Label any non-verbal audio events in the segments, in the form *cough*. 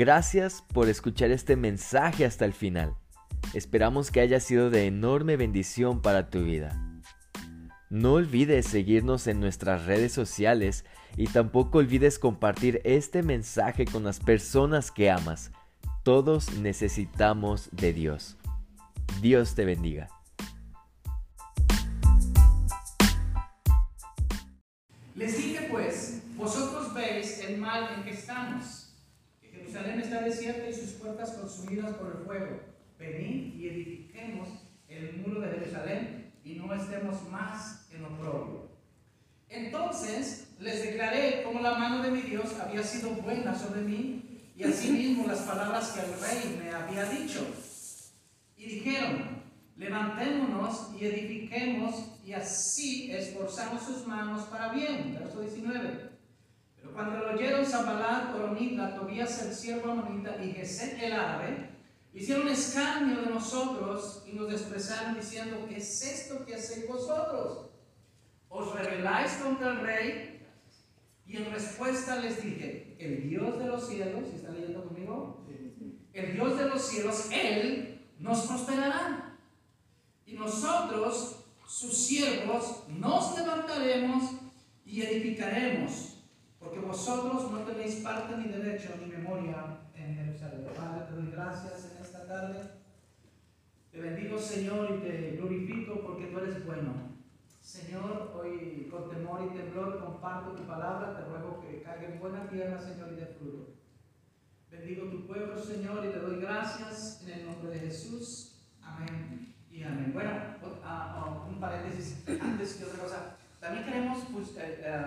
Gracias por escuchar este mensaje hasta el final. Esperamos que haya sido de enorme bendición para tu vida. No olvides seguirnos en nuestras redes sociales y tampoco olvides compartir este mensaje con las personas que amas. Todos necesitamos de Dios. Dios te bendiga. Por el fuego. Venid y edifiquemos el muro de Jerusalén y no estemos más en oprobio. Entonces les declaré cómo la mano de mi Dios había sido buena sobre mí y asimismo las palabras que el rey me había dicho. Y dijeron, levantémonos y edifiquemos y así esforzamos sus manos para bien. Verso 19. Pero cuando lo oyeron Zambalat, Oronita, Tobías el siervo amonita y Gesed el árabe, hicieron escarnio de nosotros y nos desprezaron diciendo, ¿qué es esto que hacéis vosotros? ¿Os rebeláis contra el rey? Y en respuesta les dije, el Dios de los cielos, ¿si está leyendo conmigo? El Dios de los cielos, Él nos prosperará. Y nosotros, sus siervos, nos levantaremos y edificaremos, porque vosotros no tenéis parte ni derecho ni memoria en Jerusalén. Padre, te doy gracias en esta tarde. Te bendigo, Señor, y te glorifico porque tú eres bueno. Señor, hoy con temor y temblor comparto tu palabra, te ruego que caiga en buena tierra, Señor, y de fruto. Bendigo tu pueblo, Señor, y te doy gracias en el nombre de Jesús. Amén y amén. Bueno, un paréntesis antes que otra cosa. También queremos pues, eh, eh,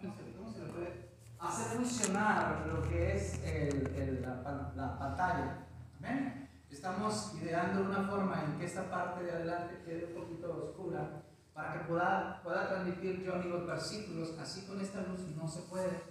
¿cómo, se, ¿cómo, se, le puede hacer funcionar lo que es el, el, la, la, pantalla. Amén. Estamos ideando una forma en que esta parte de adelante quede un poquito oscura para que pueda, pueda transmitir Johnny los versículos, así con esta luz no se puede,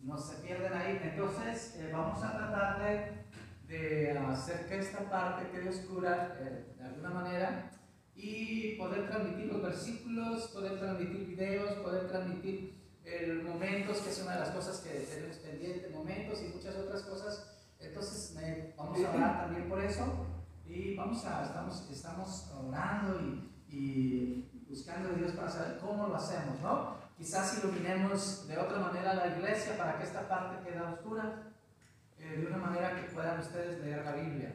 no se pierden ahí. Entonces eh, vamos a tratar de, de, hacer que esta parte quede oscura eh, de alguna manera y poder transmitir los versículos, poder transmitir videos, poder transmitir eh, momentos, que es una de las cosas que tenemos pendientes, momentos y muchas otras cosas. Entonces vamos a hablar también por eso y vamos a, estamos, estamos orando y, y buscando a Dios para saber cómo lo hacemos, ¿no? Quizás iluminemos de otra manera la iglesia para que esta parte quede oscura, eh, de una manera que puedan ustedes leer la Biblia.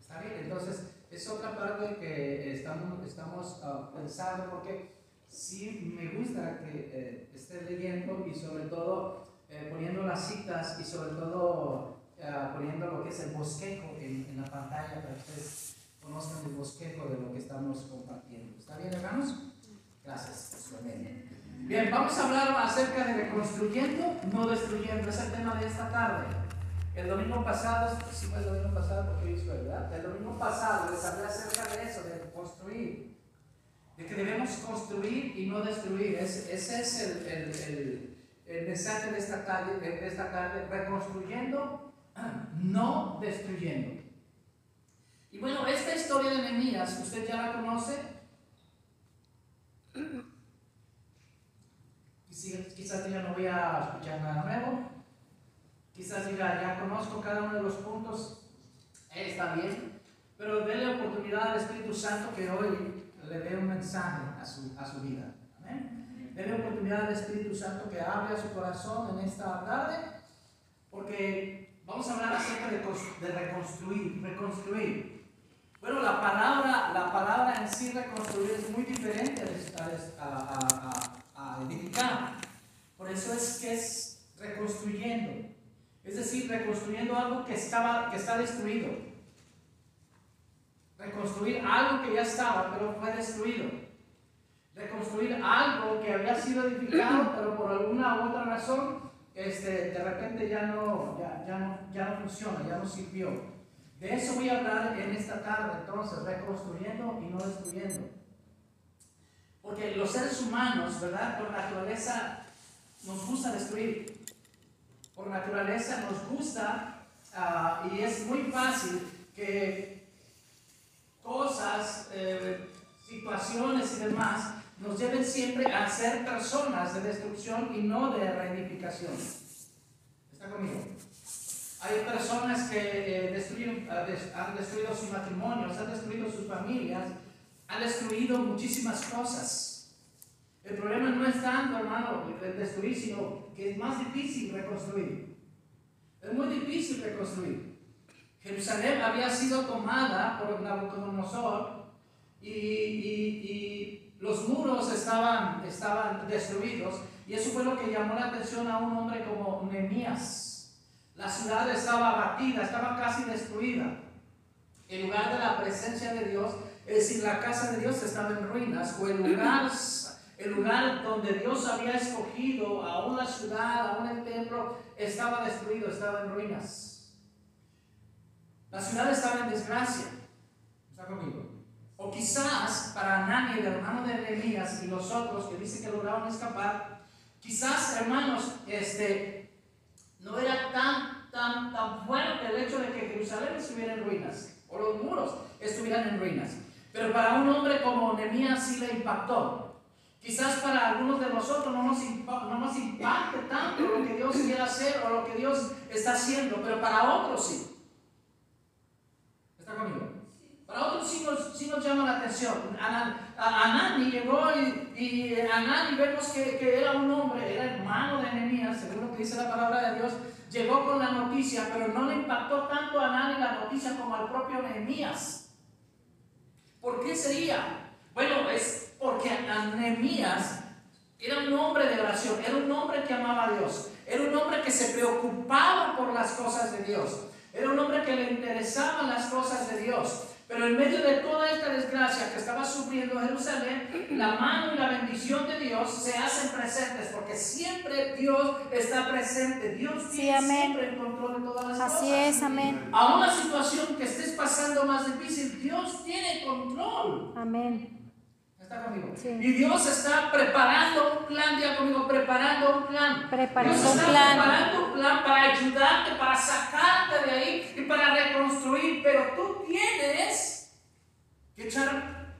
¿Está bien? Entonces, es otra parte que estamos, estamos uh, pensando, porque sí me gusta que eh, esté leyendo y sobre todo eh, poniendo las citas y sobre todo uh, poniendo lo que es el bosquejo en, en la pantalla para ustedes conozcan el bosquejo de lo que estamos compartiendo. ¿Está bien, hermanos? Gracias. Bien, vamos a hablar acerca de reconstruyendo, no destruyendo. Es el tema de esta tarde. El domingo pasado, sí fue el domingo pasado porque hoy es verdad. El domingo pasado les hablé acerca de eso, de construir. De que debemos construir y no destruir. Ese, es el, el, el, el, mensaje de esta, tarde, de esta tarde. Reconstruyendo, *clears throat* no destruyendo. Y bueno, esta historia de Nehemías, usted ya la conoce. Quizás ya no voy a escuchar nada nuevo. Quizás diga, ya conozco cada uno de los puntos. está bien. Pero déle oportunidad al Espíritu Santo que hoy le dé un mensaje a su, a su vida. Amén. Oportunidad al Espíritu Santo que hable a su corazón en esta tarde. Porque vamos a hablar acerca de, de reconstruir. Reconstruir. Bueno, la palabra, la palabra en sí reconstruir es muy diferente a, a, a, edificar. Por eso es que es reconstruyendo. Es decir, reconstruyendo algo que, estaba, que está destruido. Reconstruir algo que ya estaba, pero fue destruido. Reconstruir algo que había sido edificado, *clears throat* pero por alguna u otra razón, este, de repente ya no, ya, ya no, ya no funciona, ya no sirvió. De eso voy a hablar en esta tarde, entonces, reconstruyendo y no destruyendo. Porque los seres humanos, ¿verdad? Por naturaleza nos gusta destruir. Por naturaleza nos gusta uh, y es muy fácil que cosas, eh, situaciones y demás nos lleven siempre a ser personas de destrucción y no de reedificación. ¿Está conmigo? Hay personas que eh, destruyen, han destruido sus matrimonios, han destruido sus familias, han destruido muchísimas cosas. El problema no es tanto, hermano, destruir, sino que es más difícil reconstruir. Es muy difícil reconstruir. Jerusalén había sido tomada por Nabucodonosor y, y, y los muros estaban, estaban destruidos. Y eso fue lo que llamó la atención a un hombre como Nehemías. La ciudad estaba abatida, estaba casi destruida. El lugar de la presencia de Dios, es decir, la casa de Dios estaba en ruinas, o el lugar, el lugar donde Dios había escogido a una ciudad, a un templo, estaba destruido, estaba en ruinas. La ciudad estaba en desgracia. ¿Está conmigo? O quizás para Anani, el hermano de Nehemías, y los otros que dicen que lograron escapar, quizás, hermanos, este, no era tan, tan, tan fuerte el hecho de que Jerusalén estuviera en ruinas, o los muros estuvieran en ruinas. Pero para un hombre como Nehemías sí le impactó. Quizás para algunos de nosotros no nos, no nos impacte tanto lo que Dios quiere hacer o lo que Dios está haciendo, pero para otros sí. ¿Está conmigo? Para otros sí nos, llama la atención. Anani llegó y, y vemos que, era un hombre, era hermano de Nehemías, según lo que dice la palabra de Dios, llegó con la noticia, pero no le impactó tanto a Anani la noticia como al propio Nehemías. ¿Por qué sería? Bueno, es porque Nehemías era un hombre de oración, era un hombre que amaba a Dios, era un hombre que se preocupaba por las cosas de Dios, era un hombre que le interesaban las cosas de Dios. Pero en medio de toda esta desgracia que estaba sufriendo Jerusalén, la mano y la bendición de Dios se hacen presentes, porque siempre Dios está presente. Dios tiene siempre el control de todas las cosas. Así es, amén. A una situación que estés pasando más difícil, Dios tiene control. Amén. ¿Está conmigo? Y Dios está preparando un plan, ya conmigo, preparando un plan. Preparando Dios está un plan. preparando un plan para ayudarte, para sacarte de ahí y para reconstruir. Pero tú tienes que echar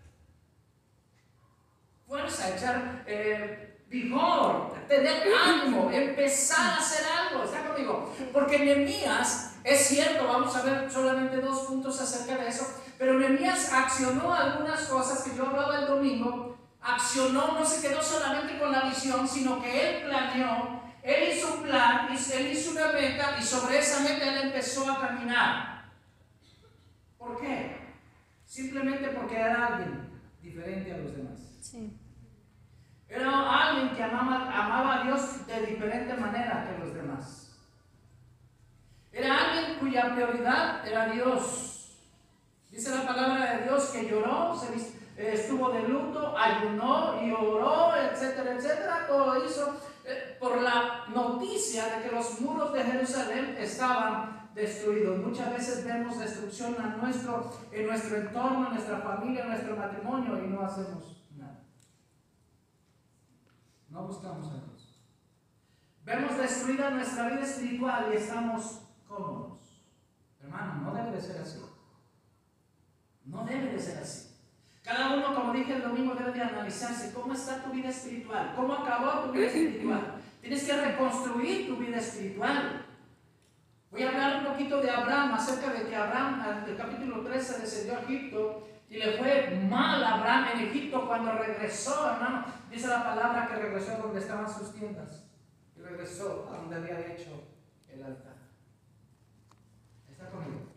fuerza, echar eh, vigor, tener ánimo, empezar a hacer algo. ¿Está conmigo? Porque Nehemías, es cierto, vamos a ver solamente dos puntos acerca de eso pero Nehemías accionó algunas cosas que yo hablaba el domingo. Accionó, no se quedó solamente con la visión, sino que él planeó, él hizo un plan, él hizo una meta y sobre esa meta él empezó a caminar. ¿Por qué? Simplemente porque era alguien diferente a los demás. Sí. Era alguien que amaba, a Dios de diferente manera que los demás. Era alguien cuya prioridad era Dios. Dice la palabra de Dios que lloró, se, eh, estuvo de luto, ayunó y oró, etcétera, etcétera. Todo hizo eh, por la noticia de que los muros de Jerusalén estaban destruidos. Muchas veces vemos destrucción en nuestro entorno, en nuestra familia, en nuestro matrimonio y no hacemos. Buscamos a Dios. Vemos destruida nuestra vida espiritual y estamos cómodos. Hermano, no debe de ser así. No debe de ser así. Cada uno, como dije el domingo, debe de analizarse cómo está tu vida espiritual, cómo acabó tu vida espiritual. Tienes que reconstruir tu vida espiritual. Voy a hablar un poquito de Abraham, acerca de que Abraham, en el capítulo 13, descendió a Egipto y le fue mal a Abraham en Egipto cuando regresó, hermano. Dice la palabra que regresó donde estaban sus tiendas y regresó a donde había hecho el altar. ¿Está conmigo?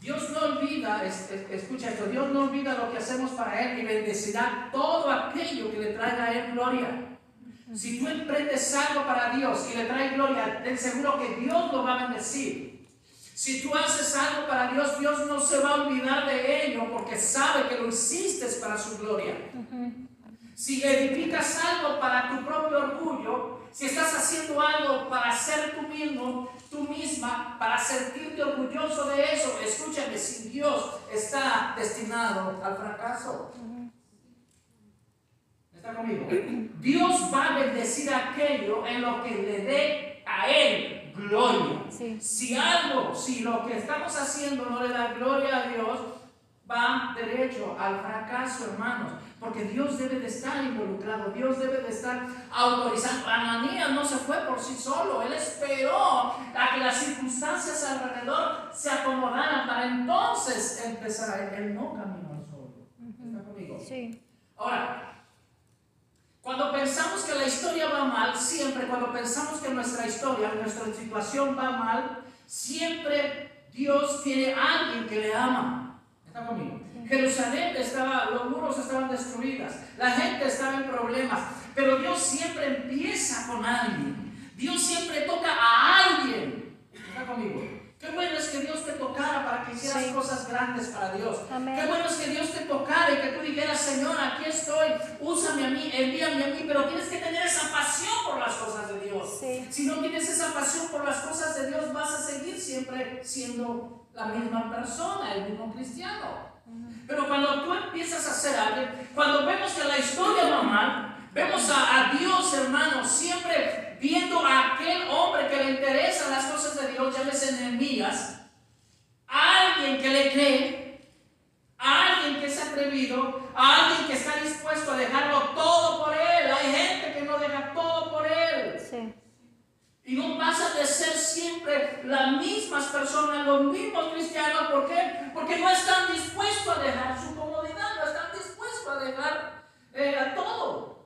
Dios no olvida, escucha esto, Dios no olvida lo que hacemos para Él y bendecirá todo aquello que le traiga a Él gloria. Si tú emprendes algo para Dios y le trae gloria, ten seguro que Dios lo va a bendecir. Si tú haces algo para Dios, Dios no se va a olvidar de ello porque sabe que lo hiciste para su gloria. Si edificas algo para tu propio orgullo, si estás haciendo algo para ser tú mismo, tú misma para sentirte orgulloso de eso. Escúchame, sin Dios está destinado al fracaso. ¿Está conmigo? Dios va a bendecir aquello en lo que le dé a Él gloria. Si algo, si lo que estamos haciendo no le da gloria a Dios, va derecho al fracaso, hermanos. Porque Dios debe de estar involucrado, Dios debe de estar autorizando. Ananías no se fue por sí solo, él esperó a que las circunstancias alrededor se acomodaran para entonces empezar. Él no caminó solo. ¿Está conmigo? Sí. Ahora, cuando pensamos que la historia va mal, siempre cuando pensamos que nuestra historia, nuestra situación va mal, siempre Dios tiene a alguien que le ama. ¿Está conmigo? Jerusalén estaba, los muros estaban destruidos, la gente estaba en problemas, pero Dios siempre empieza con alguien. Dios siempre toca a alguien. ¿Está conmigo? Qué bueno es que Dios te tocara para que hicieras cosas grandes para Dios. Qué bueno es que Dios te tocara y que tú dijeras, Señor, aquí estoy, úsame a mí, envíame a mí, pero tienes que tener esa pasión por las cosas de Dios. Si no tienes esa pasión por las cosas de Dios, vas a seguir siempre siendo la misma persona, el mismo cristiano. Pero cuando tú empiezas a hacer algo, cuando vemos que la historia va mal, vemos a, Dios, hermano, siempre viendo a aquel hombre que le interesan las cosas de Dios, llámese enemías, a alguien que le cree, a alguien que es atrevido, a alguien que está dispuesto a dejarlo todo por él. Hay gente que no deja todo por él. Sí. Y no pasa de ser siempre las mismas personas, los mismos cristianos. ¿Por qué? Porque no están dispuestos a dejar su comodidad, no están dispuestos a dejar eh, a todo.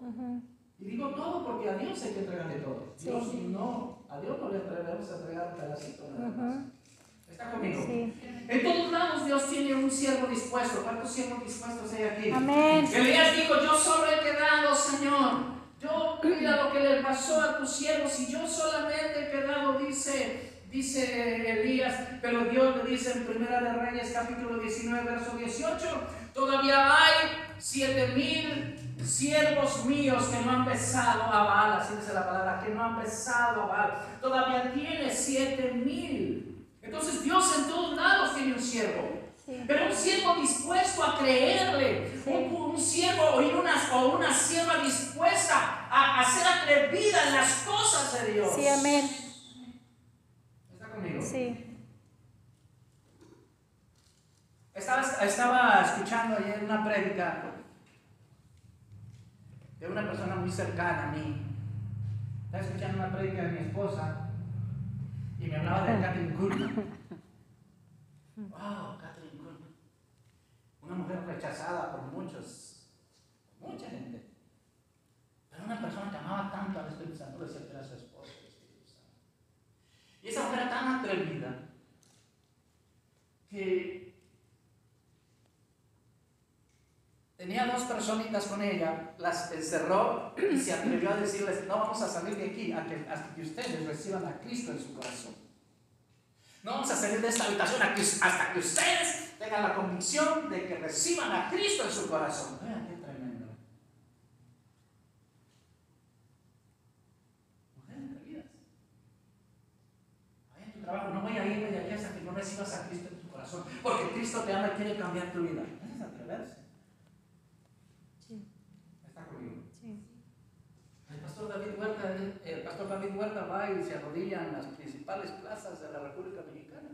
Y digo todo porque a Dios hay que entregarle todo. Dios no, a Dios no le atrevemos a entregar un pedacito ¿Está conmigo? En todos lados Dios tiene un siervo dispuesto. ¿Cuántos siervos dispuestos hay aquí? Amén. Elías dijo, yo solo he quedado, Señor. Yo, mira lo que le pasó a tus siervos y yo solamente he quedado, dice, dice Elías, pero Dios le dice en Primera de Reyes capítulo 19, verso 18, todavía hay siete mil siervos míos que no han besado a Baal, así dice la palabra, que no han besado a Baal, todavía tiene siete mil. Entonces Dios en todos lados tiene un siervo. Pero un siervo dispuesto a creerle, un, siervo y una, o una sierva dispuesta a, a, ser atrevida en las cosas de Dios. Sí, amén. ¿Está conmigo? Sí. Estaba, estaba escuchando ayer una prédica de una persona muy cercana a mí. Estaba escuchando una prédica de mi esposa y me hablaba de Catherine Kuhlman. Wow, una mujer rechazada por muchos, mucha gente. Pero una persona que amaba tanto al Espíritu Santo decía que era su esposa, el Espíritu Santo. Y esa mujer era tan atrevida que tenía dos personitas con ella, las encerró y se atrevió a decirles, no vamos a salir de aquí hasta que ustedes reciban a Cristo en su corazón. No vamos a salir de esta habitación hasta que ustedes tengan la convicción de que reciban a Cristo en su corazón. Vean qué tremendo. Mujeres. Vaya en tu trabajo, no voy a irme de aquí hasta que no recibas a Cristo en tu corazón. Porque Cristo te ama y quiere cambiar tu vida. Es atreverse. Sí. ¿Está conmigo? Sí. El pastor David Huerta, el pastor David Huerta va y se arrodilla en las principales plazas de la República Mexicana,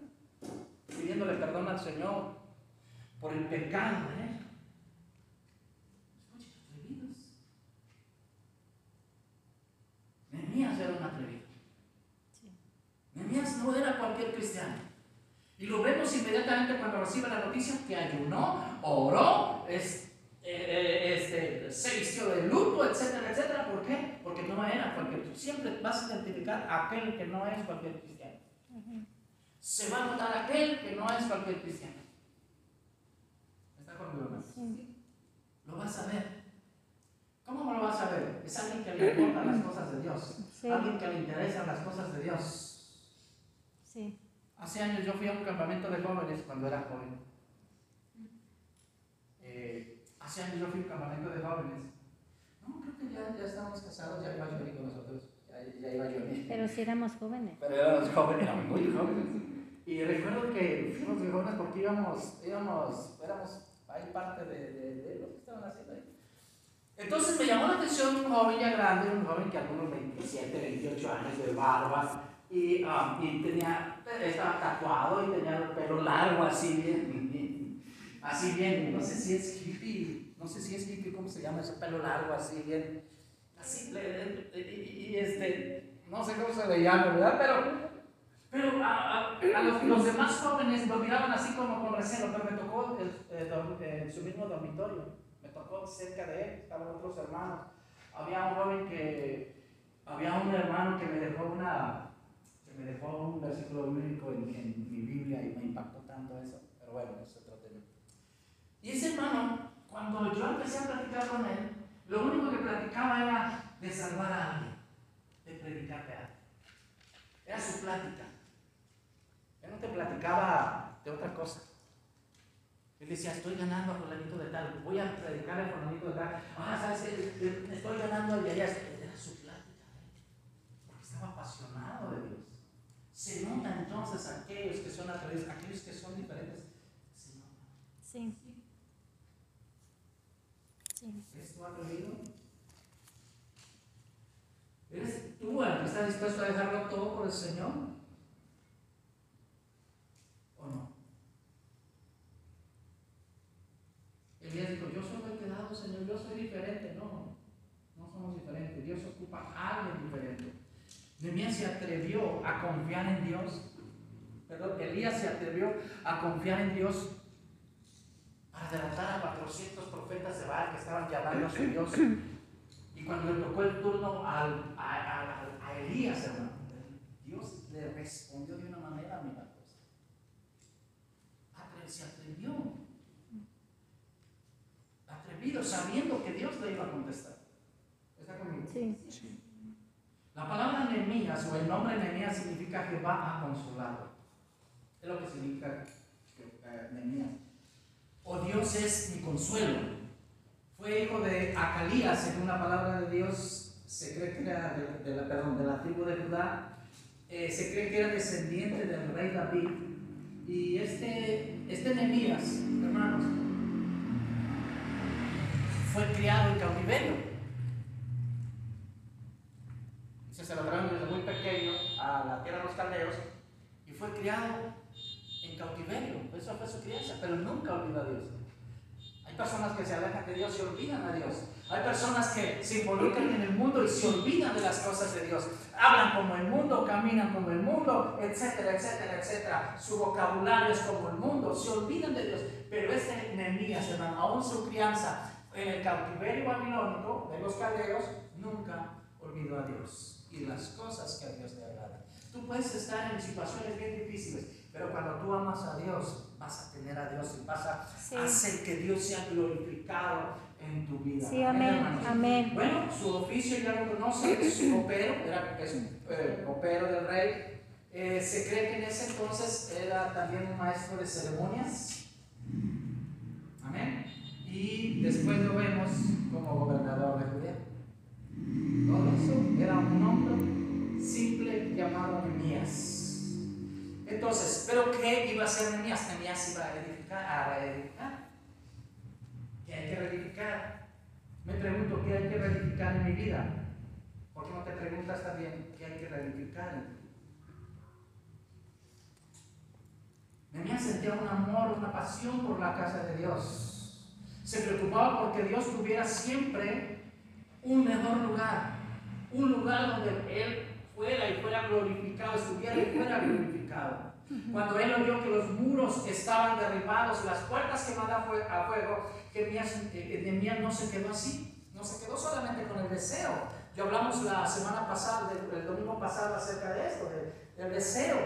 pidiéndole perdón al Señor por el pecado de él. Nehemías era un atrevido. Nehemías no era cualquier cristiano. Y lo vemos inmediatamente cuando recibe la noticia que ayunó, oró, es, eh, eh, este, se vistió de luto, etcétera, etcétera. ¿Por qué? Porque no Siempre vas a identificar a aquel que no es cualquier cristiano. Se va a notar aquel que no es cualquier cristiano. Lo vas a ver. ¿Cómo lo vas a ver? Es alguien que le importan las cosas de Dios. Alguien que le interesan las cosas de Dios. Sí. Hace años yo fui a un campamento de jóvenes cuando era joven. Eh, hace años yo fui a un campamento de jóvenes. No, creo que ya, ya estábamos casados, ya iba Johnny con nosotros. Ya, ya iba Johnny. Pero si éramos jóvenes. Pero éramos jóvenes, éramos muy jóvenes. Y recuerdo que fuimos muy jóvenes porque íbamos, íbamos, éramos hay parte de, de, lo que estaban haciendo ahí. Entonces me llamó la atención un joven ya grande, un joven que algunos 27, 28 años de barba, y, um, y tenía, estaba tatuado y tenía el pelo largo así, bien, bien, así bien, no sé si es hippie, no sé si es hippie, ¿cómo se llama? Ese pelo largo, así bien, así, y, este, no sé cómo se le llama, ¿verdad? Pero, pero a, los, demás jóvenes lo miraban así como con recelo, pero me tocó en su mismo dormitorio, me tocó cerca de él, estaban otros hermanos. Había un joven que, había un hermano que me dejó una, que me dejó un versículo bíblico en, en mi Biblia y me impactó tanto eso, pero bueno, eso es otro tema. Y ese hermano, cuando yo empecé a platicar con él, lo único que platicaba era de salvar a alguien, de predicarle a alguien. Era su plática. Él no te platicaba de otra cosa. Él decía, estoy ganando a fulanito de tal, voy a predicarle a fulanito de tal. Ah, ¿sabes Estoy ganando y allá. Era su plática. Porque estaba apasionado de Dios. Se nota entonces aquellos que son atrevidos, aquellos que son diferentes. Se nota. Sí. ¿Eres tú el que está dispuesto a dejarlo todo por el Señor? ¿O no? Elías dijo, yo soy el quedado, Señor, yo soy diferente. No, no somos diferentes. Dios ocupa a alguien diferente. Nehemías se atrevió a confiar en Dios. Perdón, Elías se atrevió a confiar en Dios para derrotar a 400 profetas de Baal que estaban llamando a su Dios. *clears throat* Y cuando le tocó el turno al, a, a, Elías, hermano, Dios le respondió de una manera milagrosa. Se atrevió. Atrevido, sabiendo que Dios le iba a contestar. ¿Está conmigo? Sí. La palabra Nehemías o el nombre Nehemías significa Jehová ha consolado. Es lo que significa eh, Nehemías. O Dios es mi consuelo. Fue hijo de Acalías, según la palabra de Dios, se cree que era de, la, perdón, de la tribu de Judá, eh, se cree que era descendiente del rey David. Y este, este Nehemías, hermanos, fue criado en cautiverio. Se celebraron desde muy pequeño a la tierra de los caldeos y fue criado cautiverio. Eso fue su crianza, pero nunca olvidó a Dios. Hay personas que se alejan de Dios y olvidan a Dios. Hay personas que se involucran en el mundo y se olvidan de las cosas de Dios. Hablan como el mundo, caminan como el mundo, etcétera, etcétera, etcétera. Su vocabulario es como el mundo. Se olvidan de Dios. Pero este Nehemías, hermano, aún su crianza en el cautiverio babilónico de los caldeos, nunca olvidó a Dios y las cosas que a Dios le agradan. Tú puedes estar en situaciones bien difíciles, pero cuando tú amas a Dios, vas a tener a Dios y vas a hacer que Dios sea glorificado en tu vida. Sí, amén, amén. Bueno, su oficio ya lo conoce, su copero, *coughs* era es un eh, copero del rey. Eh, se cree que en ese entonces era también un maestro de ceremonias. Amén. Y después lo vemos como gobernador de Judea. Todo eso era un hombre simple llamado Nemías. Entonces, ¿pero qué iba a hacer Nehemías? Nehemías iba a edificar, a reedificar. ¿Qué hay que reedificar? Me pregunto, ¿qué hay que reedificar en mi vida? ¿Por qué no te preguntas también qué hay que reedificar en sentía un amor, una pasión por la casa de Dios. Se preocupaba porque Dios tuviera siempre un mejor lugar, un lugar donde Él fuera y fuera glorificado, estuviera y fuera glorificado. Cuando él oyó que los muros estaban derribados las puertas quemadas a fuego, eh, Nehemías no se quedó así, no se quedó solamente con el deseo. Ya hablamos la semana pasada, el domingo pasado acerca de esto, del deseo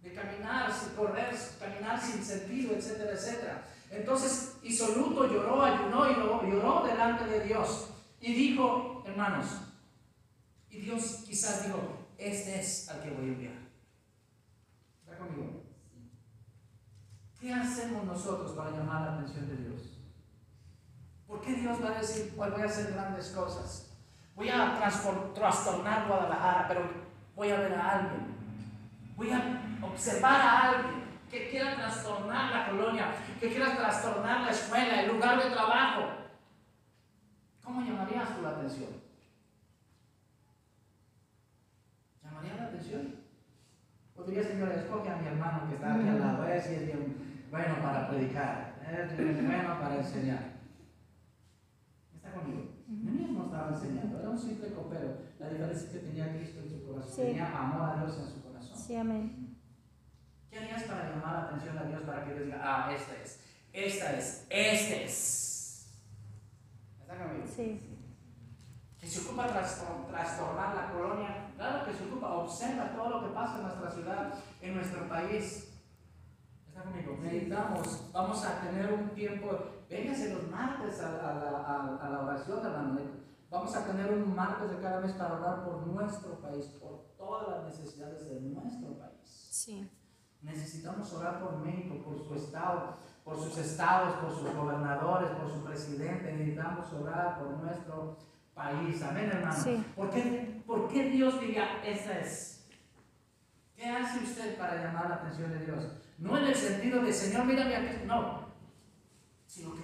de caminar sin correr, caminar sin sentido, etcétera, etcétera. Entonces hizo luto, lloró, ayunó y lloró delante de Dios y dijo, hermanos, y Dios quizás dijo, este es al que voy a enviar. ¿Está conmigo? ¿Qué hacemos nosotros para llamar la atención de Dios? ¿Por qué Dios va a decir, pues voy a hacer grandes cosas? Voy a trastornar Guadalajara, pero voy a ver a alguien. Voy a observar a alguien que quiera trastornar la colonia, que quiera trastornar la escuela, el lugar de trabajo. ¿Cómo llamarías la atención? O diría, Señor, escoge a mi hermano que está aquí al lado, ver si es bien, bueno para predicar, es *laughs* bueno para enseñar. ¿Está conmigo? Nehemías no estaba enseñando, era un simple copero. La diferencia es que tenía Cristo en su corazón, Sí. tenía amor a Dios en su corazón. Sí, amén. ¿Qué harías para llamar la atención a Dios para que Dios diga, ah, esta es, esta es, este es? ¿Está conmigo? Sí. Que se ocupa trastor- trastornar la colonia. Claro que se ocupa, observa todo lo que pasa en nuestra ciudad, en nuestro país. ¿Está conmigo? Necesitamos, vamos a tener un tiempo, véngase los martes a, a la, a- a la oración, hermano. Vamos a tener un martes de cada mes para orar por nuestro país, por todas las necesidades de nuestro país. Sí. Necesitamos orar por México, por su estado, por sus estados, por sus gobernadores, por su presidente. Necesitamos orar por nuestro país. Amén, hermano. Sí. ¿Por, qué, por qué Dios diga, esa es? ¿Qué hace usted para llamar la atención de Dios? No en el sentido de, Señor, mírame aquí. No. Sino que,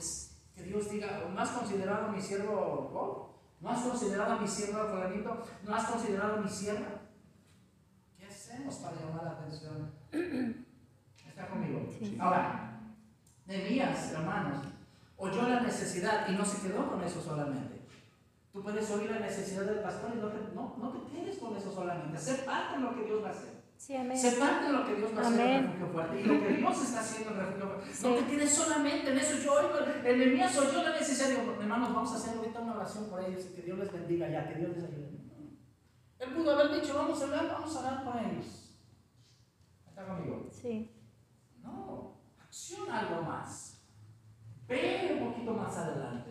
que Dios diga, ¿no has considerado a mi siervo Job? ¿No has considerado a mi siervo fulanito? ¿No has considerado a mi sierva? ¿Qué hacemos para llamar la atención? ¿Está conmigo? Sí. Ahora, Nehemías, hermanos, oyó la necesidad y no se quedó con eso solamente. Tú puedes oír la necesidad del pastor y no te, no, no te quedes con eso solamente. Sé parte en lo que Dios va a hacer. Sí, amén. Sé parte de lo que Dios va a hacer en Amén. refugio fuerte. Y lo que Dios está haciendo en refugio fuerte. Sí. No te quedes solamente en eso. Yo oigo, el Nehemías oyó la necesidad. Digo, hermanos, vamos a hacer ahorita una oración por ellos y que Dios les bendiga ya, que Dios les ayude. Él pudo haber dicho, vamos a orar, vamos a orar por ellos. ¿Está conmigo? Sí. No, acciona algo más. Ve un poquito más adelante.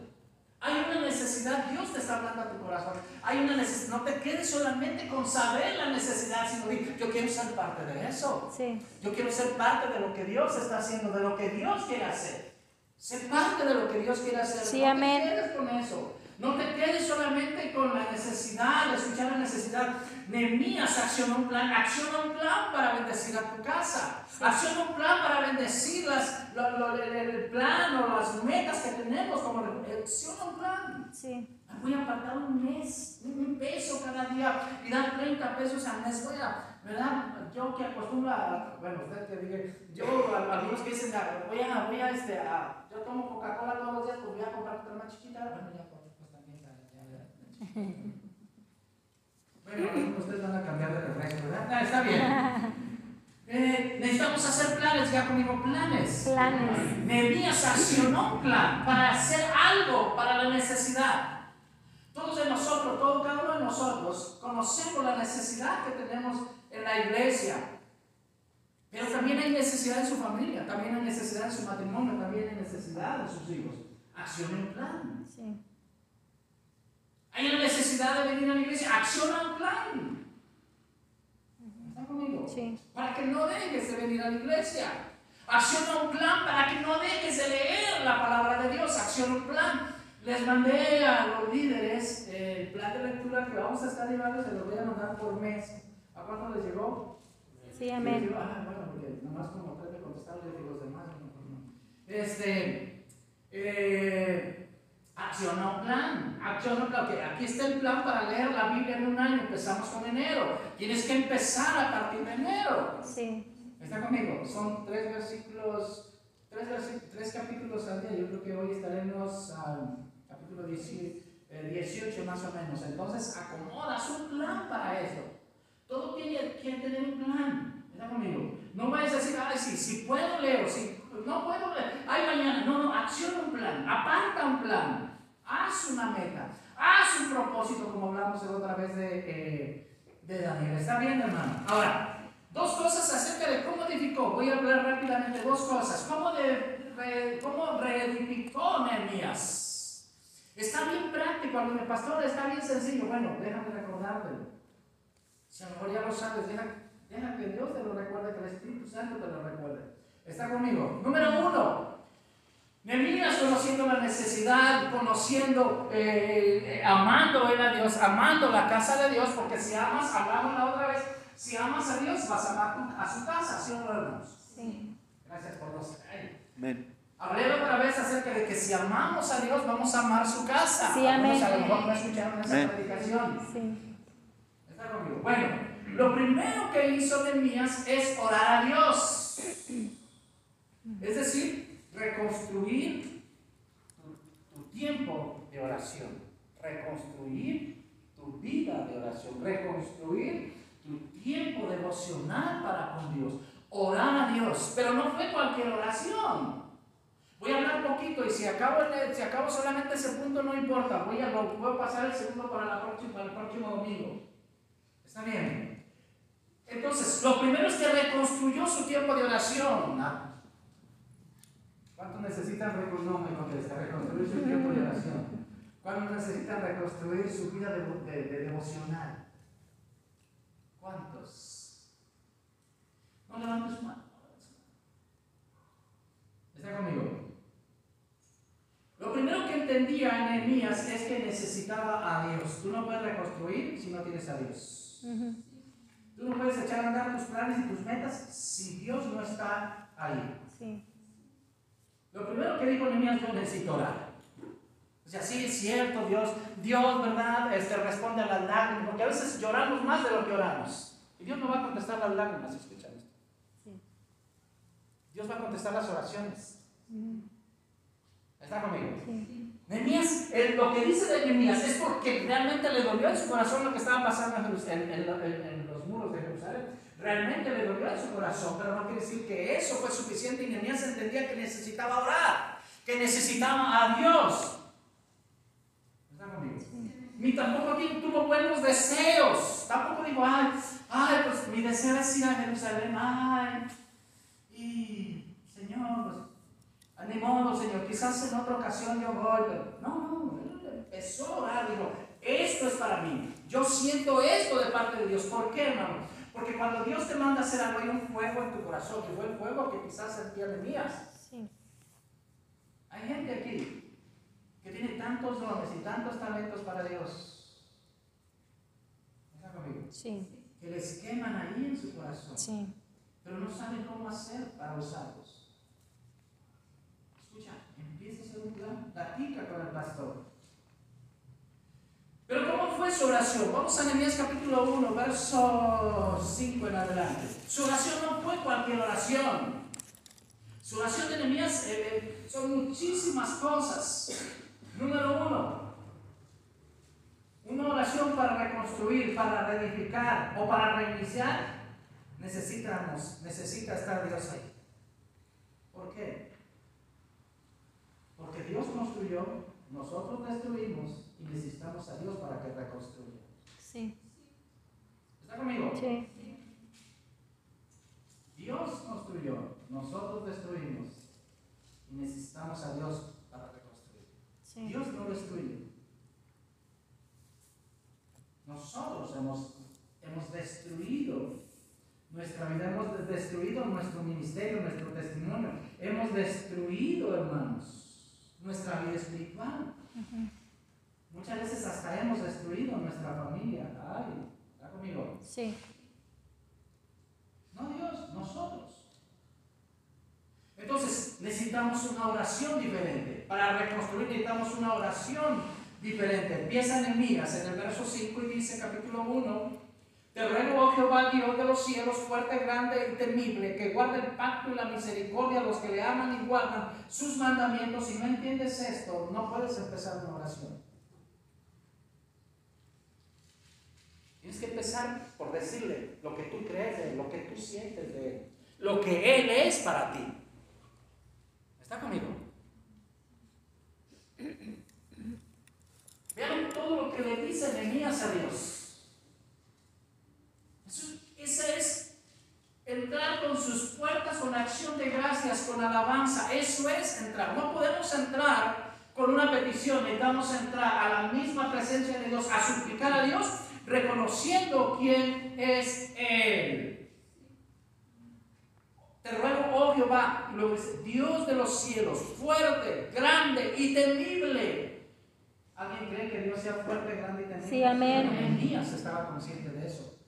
Hay una necesidad, Dios te está hablando a tu corazón. Hay una necesidad, no te quedes solamente con saber la necesidad, sino di, yo quiero ser parte de eso. Sí. Yo quiero ser parte de lo que Dios está haciendo, de lo que Dios quiere hacer. Ser parte de lo que Dios quiere hacer. Sí, amén. con eso. No te quedes solamente con la necesidad, de escuchar la necesidad. Nehemías accionó un plan, acciona un plan para bendecir a tu casa. Acciona un plan para bendecir las, lo- lo- el, plan o las metas que tenemos. Como, acciona un plan. Sí. Voy a apartar un mes, un peso cada día y dar 30 pesos al mes. Voy a, ¿verdad? Yo que acostumbro a, bueno, usted que diga, yo, a- algunos que dicen, ah, voy a, voy a, este, a- yo tomo Coca-Cola todos los días, pues voy a comprar otra más chiquita. Bueno, ya, pues, pues también, ya, ya, ya. Bueno, ustedes van a cambiar de refresco, ¿verdad? Ah, está bien. *laughs* Eh, necesitamos hacer planes, ya conmigo, planes. Planes. Nehemías accionó un plan para hacer algo para la necesidad. Todos de nosotros, todo cada uno de nosotros, conocemos la necesidad que tenemos en la iglesia. Pero también hay necesidad en su familia, también hay necesidad en su matrimonio, también hay necesidad en sus hijos. Accione un plan. Sí. Hay una necesidad de venir a la iglesia, acciona un plan. ¿Está conmigo? Sí. para que no dejes de venir a la iglesia. Acciona un plan para que no dejes de leer la palabra de Dios. Acciona un plan. Les mandé a los líderes el plan de lectura que vamos a estar llevando, se los voy a mandar por mes. ¿A cuánto les llegó? Sí, amén. ah, bueno, porque nomás como tres me contestaron, les digo los demás. pues. Este, eh, acciona un plan, acciona un plan. Ok, aquí está el plan para leer la Biblia en un año, empezamos con enero. Tienes que empezar a partir de enero. Sí. ¿Está conmigo? Son tres versículos, tres, tres capítulos al día. Yo creo que hoy estaremos al capítulo 18, eh, 18 más o menos. Entonces, acomodas un plan para eso. Todo tiene que tener un plan. ¿Está conmigo? No vayas a decir, ay, sí, si puedo leo, si no puedo leer, ay, mañana. No, no, acciona un plan, aparta un plan, haz una meta, haz un propósito, como hablamos la otra vez de, eh, de Daniel. ¿Está bien, hermano? Ahora, dos cosas acerca de cómo edificó. Voy a hablar rápidamente dos cosas. ¿Cómo, cómo reedificó Nehemías? Está bien práctico, amigo pastor, está bien sencillo. Bueno, déjame recordártelo. Si a lo mejor ya lo sabes, deja que Dios te lo recuerde, que el Espíritu Santo te lo recuerde. ¿Está conmigo? Número uno. Nehemías conociendo la necesidad, conociendo, eh, eh, amando él a Dios, amando la casa de Dios, porque si amas, hablamos la otra vez, si amas a Dios, vas a amar a su casa, ¿sí o no, hermanos? Sí. Gracias por los. Amén. Hablé otra vez acerca de que si amamos a Dios, vamos a amar su casa. Sí, amén. A lo mejor no escucharon esa Amén. predicación. Sí. ¿Está conmigo? Bueno, lo primero que hizo Nehemías es orar a Dios. Es decir, reconstruir tu, tiempo de oración, reconstruir tu vida de oración, reconstruir tu tiempo devocional para con Dios, orar a Dios, pero no fue cualquier oración. Voy a hablar poquito y si acabo, si acabo solamente ese punto no importa, voy a, pasar el segundo para, para el próximo domingo. ¿Está bien? Entonces, lo primero es que reconstruyó su tiempo de oración. ¿Cuántos necesitan reconstruir su tiempo de oración? ¿Cuántos necesitan reconstruir su vida de, de devocional? ¿Cuántos? No levantes mano. ¿Está conmigo? Lo primero que entendía Nehemías es que necesitaba a Dios. Tú no puedes reconstruir si no tienes a Dios. Tú no puedes echar a andar tus planes y tus metas si Dios no está ahí. Sí. Lo primero que dijo Nehemías, yo necesito orar. O sea, sí es cierto, Dios, Dios, ¿verdad? Este, responde a las lágrimas, porque a veces lloramos más de lo que oramos. Y Dios no va a contestar las lágrimas, escuchan esto. Sí. Dios va a contestar las oraciones. ¿Está conmigo? Sí. Nehemías, lo que dice de Nehemías es porque realmente le dolió en su corazón lo que estaba pasando en, en, los muros de Jerusalén. Realmente le dolió en su corazón, pero no quiere decir que eso fue suficiente y Nehemías entendía que necesitaba orar, que necesitaba a Dios. Ni tampoco tuvo buenos deseos. Tampoco digo, ay, ay, pues mi deseo es ir a Jerusalén. Ay, y Señor, pues, ni modo, Señor, quizás en otra ocasión yo voy. Pero, no, no, empezó a orar, dijo, esto es para mí. Yo siento esto de parte de Dios. ¿Por qué, hermano? Porque cuando Dios te manda a hacer algo, hay un fuego en tu corazón, y fue el fuego que quizás sentía de mías. Sí. Hay gente aquí que tiene tantos dones y tantos talentos para Dios. ¿Está conmigo? Sí. Que les queman ahí en su corazón. Sí. Pero no saben cómo hacer para usarlos. Escucha, empieza a hacer un plan, platica con el pastor. Pero ¿cómo fue su oración? Vamos a Nehemías capítulo 1, verso 5 en adelante. Su oración no fue cualquier oración. Su oración de Nehemías eh, eh, son muchísimas cosas. Número uno, una oración para reconstruir, para reedificar o para reiniciar, necesitamos, necesita estar Dios ahí. ¿Por qué? Porque Dios construyó, nosotros destruimos y necesitamos a Dios para que reconstruya. Sí. ¿Está conmigo? Sí. Dios construyó, nosotros destruimos y necesitamos a Dios Dios no destruye. Nosotros hemos, hemos destruido nuestra vida, hemos destruido nuestro ministerio, nuestro testimonio, hemos destruido, hermanos, nuestra vida espiritual. Muchas veces hasta hemos destruido nuestra familia. Ay, ¿está conmigo? Sí. No Dios, nosotros. Entonces necesitamos una oración diferente. Para reconstruir necesitamos una oración diferente. Empieza en Migas, en el verso 5 y dice capítulo 1. Te ruego, oh Jehová, Dios de los cielos, fuerte, grande y temible, que guarde el pacto y la misericordia a los que le aman y guardan sus mandamientos. Si no entiendes esto, no puedes empezar una oración. Tienes que empezar por decirle lo que tú crees de él, lo que tú sientes de él, lo que él es para ti. ¿Está conmigo? Vean todo lo que le dice Nehemías a Dios. ese es entrar con sus puertas con acción de gracias, con alabanza. Eso es entrar. No podemos entrar con una petición, necesitamos entrar a la misma presencia de Dios, a suplicar a Dios, reconociendo quién es Él. Te ruego, oh Jehová, Dios de los cielos, fuerte, grande y temible. ¿Alguien cree que Dios sea fuerte, grande y temible? Sí, amén. Nehemías estaba consciente de eso.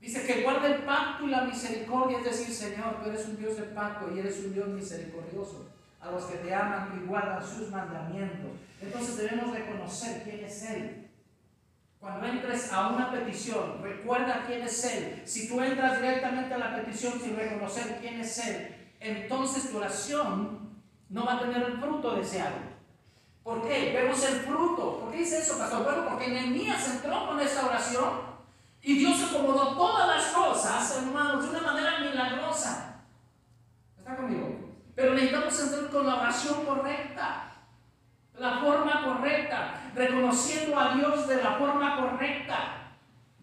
Dice que guarda el pacto y la misericordia, es decir, Señor, tú eres un Dios de pacto y eres un Dios misericordioso a los que te aman y guardan sus mandamientos. Entonces debemos reconocer quién es Él. Cuando entres a una petición, recuerda quién es Él. Si tú entras directamente a la petición sin reconocer quién es Él, entonces tu oración no va a tener el fruto deseado. ¿Por qué? Vemos el fruto. ¿Por qué dice eso, pastor? Bueno, porque Nehemías entró con esta oración y Dios acomodó todas las cosas, hermanos, de una manera milagrosa. ¿Está conmigo? Pero necesitamos entrar con la oración correcta, la forma correcta, reconociendo a Dios de la forma correcta,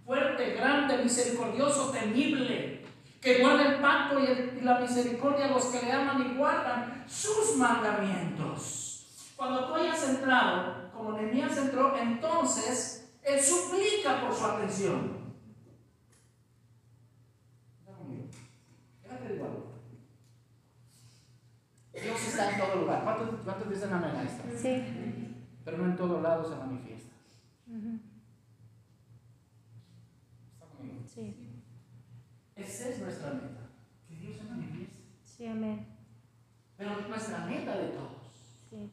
fuerte, grande, misericordioso, temible, que guarda el pacto y, la misericordia a los que le aman y guardan sus mandamientos. Cuando tú hayas entrado, como Nehemías entró, entonces él suplica por su atención. Dios está en todo lugar. ¿Cuántos, cuántos dicen amén a esto? Sí. Pero no en todo lado se manifiesta. ¿Está conmigo? Sí. Esa es nuestra meta. Que Dios se manifieste. Sí, amén. Pero nuestra meta de todos. Sí.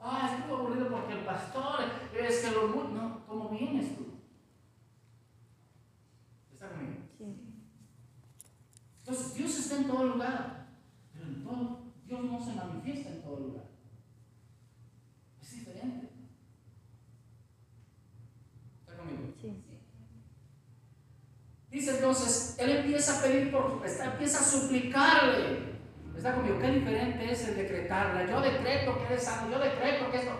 Ah, estuvo aburrido porque el pastor es que lo... No, ¿cómo vienes tú? ¿Está conmigo? Sí. Entonces, Dios está en todo lugar. Pero en todo, Dios no se manifiesta en todo lugar. Es diferente. ¿Está conmigo? Sí. Dice entonces, él empieza a pedir por, está, empieza a suplicarle. ¿Está conmigo? Qué diferente es el decretarla. Yo decreto que eres sano, yo decreto que esto.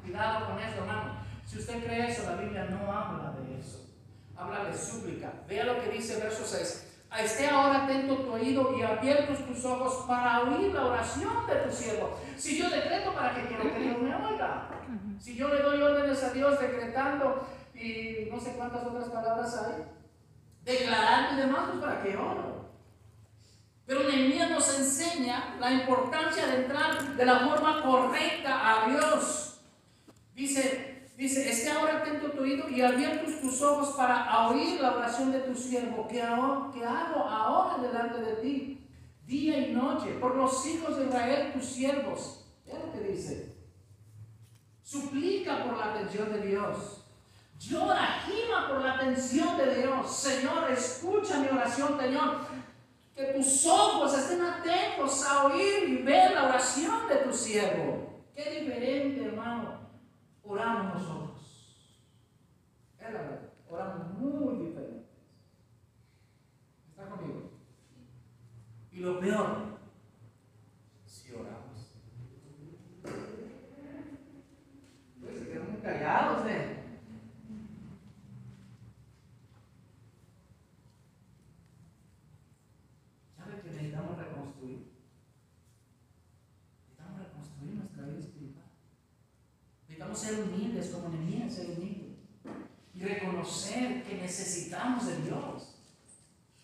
cuidado con eso, hermano. Si usted cree eso, la Biblia no habla de eso. Habla de súplica. Vea lo que dice el verso 6. Esté ahora atento tu oído y abiertos tus ojos para oír la oración de tu siervo. Si yo decreto, ¿para que quiero que Dios me oiga? Si yo le doy órdenes a Dios decretando y no sé cuántas otras palabras hay, declarando y demás, pues para qué oro. Pero Nehemías nos enseña la importancia de entrar de la forma correcta a Dios. Dice, dice, esté ahora atento tu oído y abiertos tus ojos para oír la oración de tu siervo, que, que hago ahora delante de ti, día y noche, por los hijos de Israel, tus siervos. Es lo que dice. Suplica por la atención de Dios. Llora, gima por la atención de Dios. Señor, escucha mi oración, Señor que tus ojos estén atentos a oír y ver la oración de tu siervo. Qué diferente, hermano, oramos nosotros. Es la verdad, oramos muy diferentes. ¿Está conmigo? Y lo peor, si oramos, pues se quedan callados, ¿eh? Ser humildes como Nehemías, ser humilde. Y reconocer que necesitamos de Dios.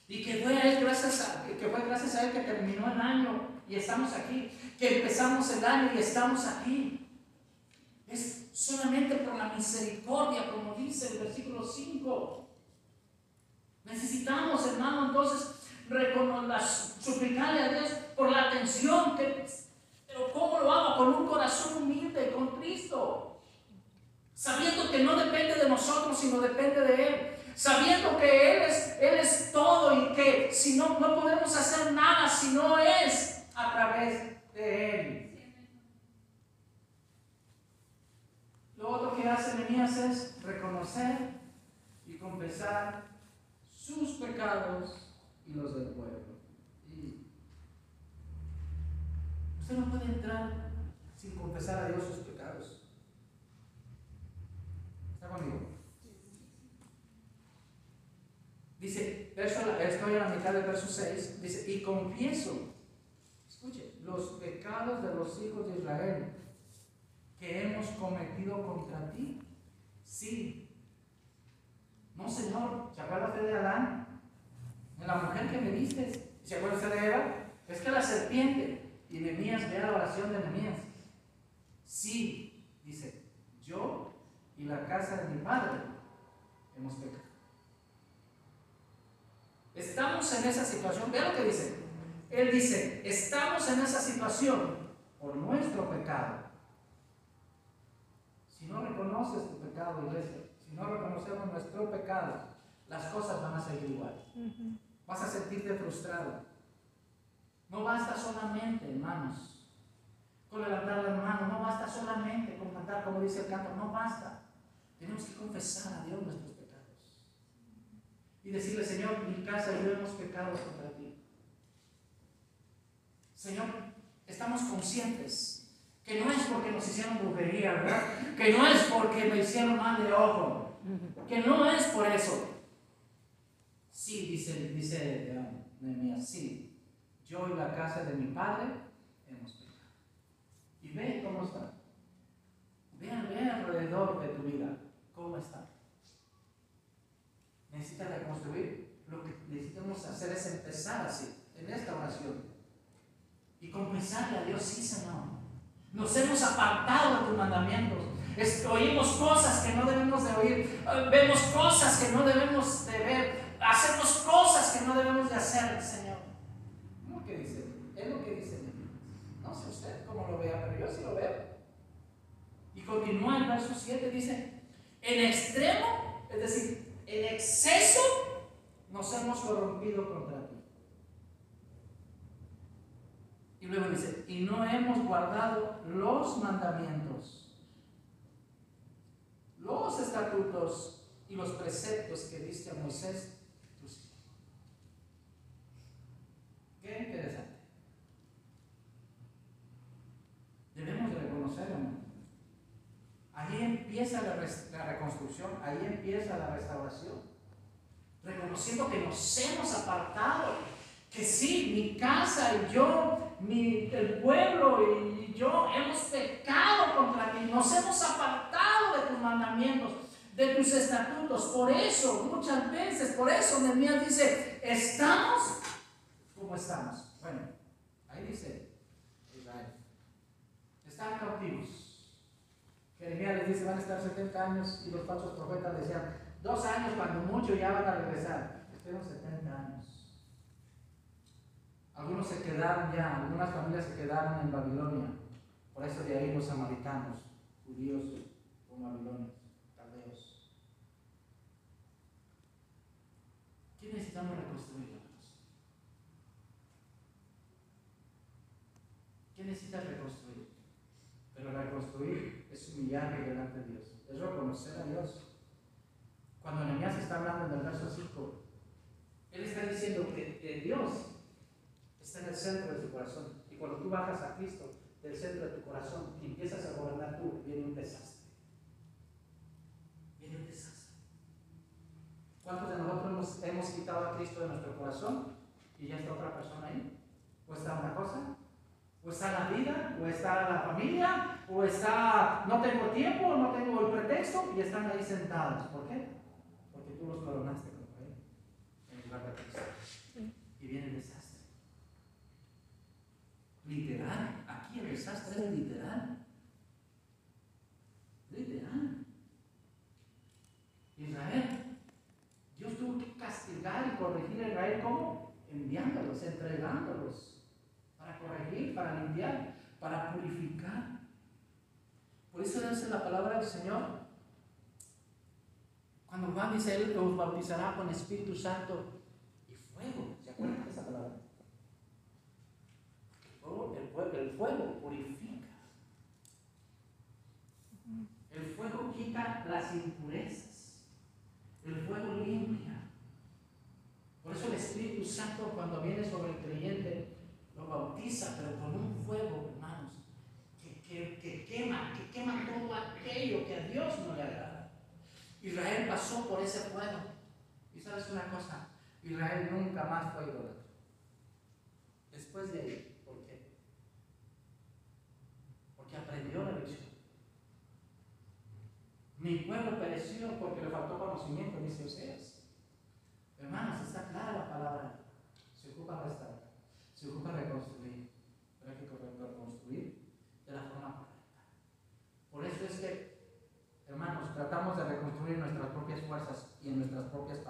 Y que fue, a él gracias a, que fue gracias a Él que terminó el año y estamos aquí. Que empezamos el año y estamos aquí. Es solamente por la misericordia, como dice el versículo 5. Necesitamos, hermano, entonces, suplicarle a Dios por la atención. Que, pero ¿cómo lo hago? Con un corazón humilde, con Cristo sabiendo que no depende de nosotros, sino depende de Él, sabiendo que Él es, Él es todo y que si no, no podemos hacer nada si no es a través de Él. Lo otro que hace Nehemías es reconocer y confesar sus pecados y los del pueblo. usted no puede entrar sin confesar a Dios sus pecados conmigo? Dice, estoy a la mitad del verso 6, dice, y confieso, escuche, los pecados de los hijos de Israel que hemos cometido contra ti. Sí. No, Señor, ¿se acuerda usted de Adán? De la mujer que me diste. ¿Se acuerda usted de Eva? Es que la serpiente, y Nehemías, vea la oración de Nehemías. Sí, dice, yo y la casa de mi padre hemos pecado. Estamos en esa situación. Vea lo que dice. Él dice, estamos en esa situación por nuestro pecado. Si no reconoces tu pecado, iglesia, si no reconocemos nuestro pecado, las cosas van a seguir igual. Vas a sentirte frustrado. No basta solamente, hermanos, con levantar las manos, no basta solamente con cantar como dice el canto, no basta. Tenemos que confesar a Dios nuestros pecados. Y decirle, Señor, mi casa y yo hemos pecado contra ti. Señor, estamos conscientes que no es porque nos hicieron brujería. Que no es porque me hicieron mal de ojo. Que no es por eso. Sí, dice, dice eh, Nehemías, sí. Yo y la casa de mi padre hemos pecado. Y ve cómo está. Vean, ve alrededor de cómo está. Necesitas reconstruir. Lo que necesitamos hacer es empezar así, en esta oración. Y confesarle a Dios, sí, Señor. Nos hemos apartado de tus mandamientos. oímos cosas que no debemos de oír. Eh, vemos cosas que no debemos de ver. Hacemos cosas que no debemos de hacer, Señor. ¿Cómo que dice? Es lo que dice. No sé usted cómo lo vea, pero yo sí lo veo. Y continúa el verso 7, dice, en extremo, es decir, en exceso, nos hemos corrompido contra ti. Y luego dice, y no hemos guardado los mandamientos, los estatutos y los preceptos que diste a Moisés. Qué interesante. Debemos de reconocer, hermano. Ahí empieza la, reconstrucción, ahí empieza la restauración. Reconociendo que nos hemos apartado, que sí, mi casa y yo el pueblo y yo hemos pecado contra ti, nos hemos apartado de tus mandamientos, de tus estatutos. Por eso, muchas veces, por eso Nehemías dice, estamos como estamos. Bueno, ahí dice están cautivos. Jeremías les dice, van a estar 70 años y los falsos profetas decían, dos años cuando mucho ya van a regresar. Espero 70 años. Algunos se quedaron ya, algunas familias se quedaron en Babilonia. Por eso de ahí los samaritanos, judíos o babilonios, caldeos. ¿Qué necesitamos reconstruir, ¿Qué necesitas reconstruir? Pero reconstruir es humillarte delante de Dios, es reconocer a Dios. Cuando Nehemías está hablando en el verso 5, él está diciendo que Dios está en el centro de tu corazón. Y cuando tú bajas a Cristo del centro de tu corazón y empiezas a gobernar tú, viene un desastre. Viene un desastre. ¿Cuántos de nosotros hemos, quitado a Cristo de nuestro corazón y ya está otra persona ahí? ¿O está una cosa? ¿O está la vida? ¿O está la familia? ¿O está no tengo tiempo? ¿No tengo el pretexto? Y están ahí sentados. ¿Por qué? Porque tú los coronaste con él en lugar de Cristo. Y viene el desastre. Literal. Aquí el desastre es literal. Literal. Israel. Dios tuvo que castigar y corregir a Israel. ¿Cómo? Enviándolos, entregándolos. Para corregir, para limpiar, para purificar. Por eso dice la palabra Señor. Cuando Juan dice, Él los bautizará con Espíritu Santo y fuego. ¿Se acuerdan de esa palabra? el fuego purifica. El fuego quita las impurezas. El fuego limpia. Por eso el Espíritu Santo cuando viene sobre el creyente lo bautiza, pero con un fuego, que, que quema, que quema todo aquello que a Dios no le agrada. Israel pasó por ese fuego. Y sabes una cosa, Israel nunca más fue idólatra. Después de ahí, aprendió la lección. Mi pueblo pereció porque le faltó conocimiento, dice Oseas. Hermanos, está clara la palabra. Se ocupa restaurar, se ocupa reconstruir. Pero hay que reconstruir de la forma correcta. Por eso es que, hermanos, tratamos de reconstruir nuestras propias fuerzas y en nuestras propias